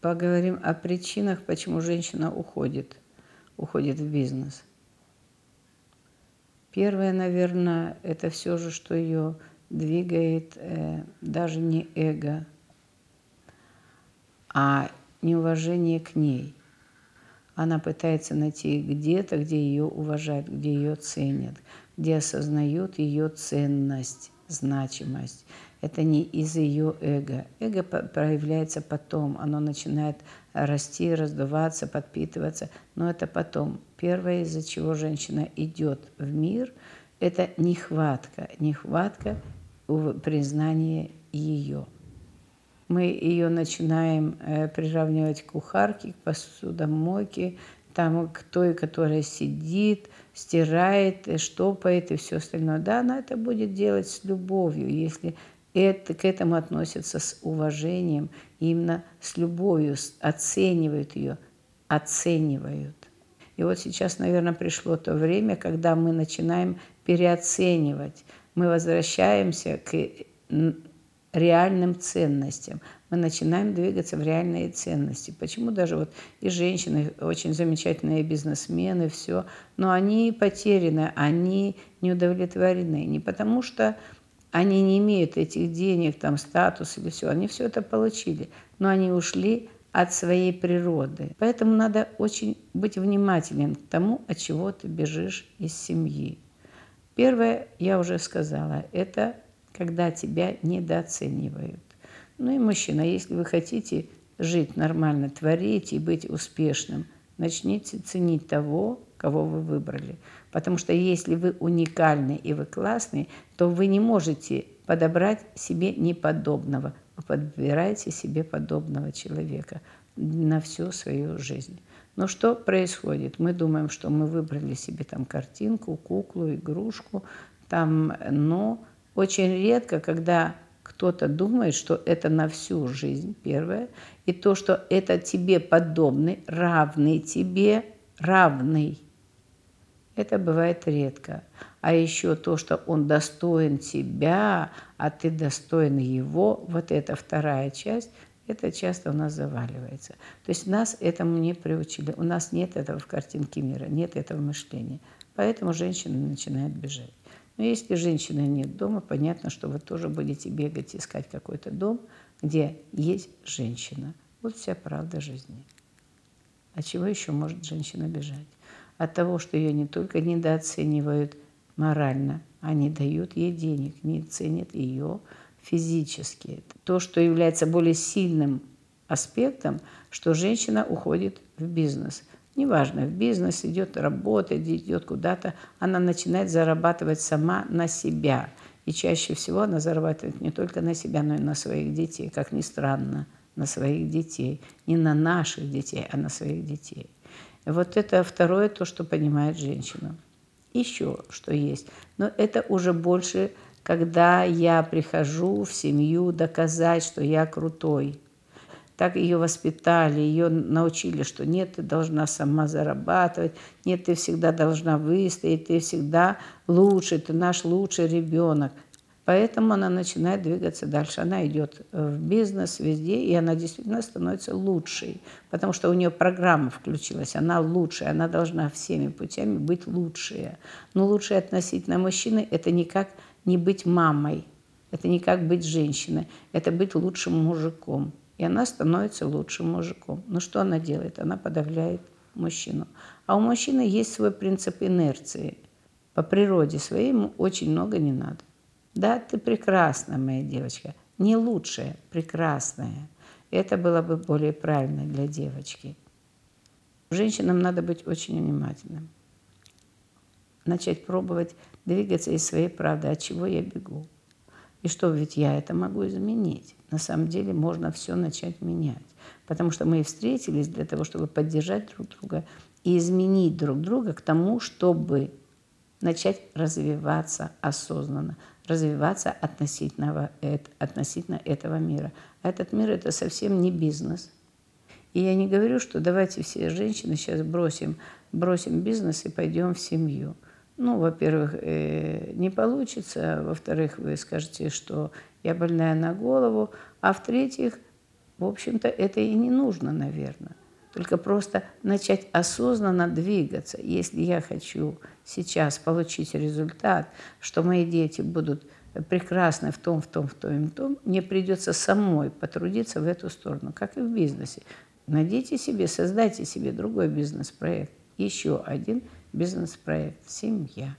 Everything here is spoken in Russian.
Поговорим о причинах, почему женщина уходит, уходит в бизнес. Первое, наверное, это все же, что ее двигает э, даже не эго, а неуважение к ней. Она пытается найти где-то, где ее уважают, где ее ценят, где осознают ее ценность, значимость. Это не из ее эго. Эго проявляется потом, оно начинает расти, раздуваться, подпитываться, но это потом. Первое, из-за чего женщина идет в мир, это нехватка, нехватка признания ее. Мы ее начинаем э, приравнивать к кухарке, к посудомойке, там к той, которая сидит, стирает, штопает и все остальное. Да, она это будет делать с любовью, если это, к этому относятся с уважением, именно с любовью, оценивают ее, оценивают. И вот сейчас, наверное, пришло то время, когда мы начинаем переоценивать. Мы возвращаемся к реальным ценностям. Мы начинаем двигаться в реальные ценности. Почему даже вот и женщины, очень замечательные бизнесмены, все, но они потеряны, они не удовлетворены. Не потому что они не имеют этих денег, там, статус или все, они все это получили, но они ушли от своей природы. Поэтому надо очень быть внимательным к тому, от чего ты бежишь из семьи. Первое, я уже сказала, это когда тебя недооценивают. Ну и мужчина, если вы хотите жить нормально, творить и быть успешным, начните ценить того, кого вы выбрали. Потому что если вы уникальны и вы классный, то вы не можете подобрать себе неподобного. Вы подбираете себе подобного человека на всю свою жизнь. Но что происходит? Мы думаем, что мы выбрали себе там картинку, куклу, игрушку, там, но очень редко, когда кто-то думает, что это на всю жизнь, первое, и то, что это тебе подобный, равный тебе, равный, это бывает редко. А еще то, что он достоин тебя, а ты достоин его, вот эта вторая часть, это часто у нас заваливается. То есть нас этому не приучили. У нас нет этого в картинке мира, нет этого мышления. Поэтому женщины начинают бежать. Но если женщины нет дома, понятно, что вы тоже будете бегать, искать какой-то дом, где есть женщина. Вот вся правда жизни. От чего еще может женщина бежать? От того, что ее не только недооценивают морально, они дают ей денег, не ценят ее физически. То, что является более сильным аспектом, что женщина уходит в бизнес. Неважно, в бизнес идет работать, идет куда-то, она начинает зарабатывать сама на себя. И чаще всего она зарабатывает не только на себя, но и на своих детей, как ни странно, на своих детей. Не на наших детей, а на своих детей. Вот это второе, то, что понимает женщина. Еще что есть. Но это уже больше когда я прихожу в семью доказать, что я крутой. Так ее воспитали, ее научили, что нет, ты должна сама зарабатывать, нет, ты всегда должна выстоять, ты всегда лучший, ты наш лучший ребенок. Поэтому она начинает двигаться дальше. Она идет в бизнес везде, и она действительно становится лучшей, потому что у нее программа включилась, она лучшая, она должна всеми путями быть лучшая. Но лучшая относительно мужчины – это никак не быть мамой, это не как быть женщиной, это быть лучшим мужиком. И она становится лучшим мужиком. Но что она делает? Она подавляет мужчину. А у мужчины есть свой принцип инерции. По природе своей ему очень много не надо. Да, ты прекрасная, моя девочка. Не лучшая, прекрасная. Это было бы более правильно для девочки. Женщинам надо быть очень внимательным. Начать пробовать двигаться из своей правды, от чего я бегу. И что, ведь я это могу изменить. На самом деле можно все начать менять. Потому что мы и встретились для того, чтобы поддержать друг друга и изменить друг друга к тому, чтобы начать развиваться осознанно, развиваться относительно, относительно этого мира. А этот мир – это совсем не бизнес. И я не говорю, что давайте все женщины сейчас бросим, бросим бизнес и пойдем в семью – ну, во-первых, э, не получится, во-вторых, вы скажете, что я больная на голову, а в-третьих, в общем-то, это и не нужно, наверное. Только просто начать осознанно двигаться. Если я хочу сейчас получить результат, что мои дети будут прекрасны в том, в том, в том, в том, мне придется самой потрудиться в эту сторону, как и в бизнесе. Найдите себе, создайте себе другой бизнес-проект. Еще один бизнес-проект – семья.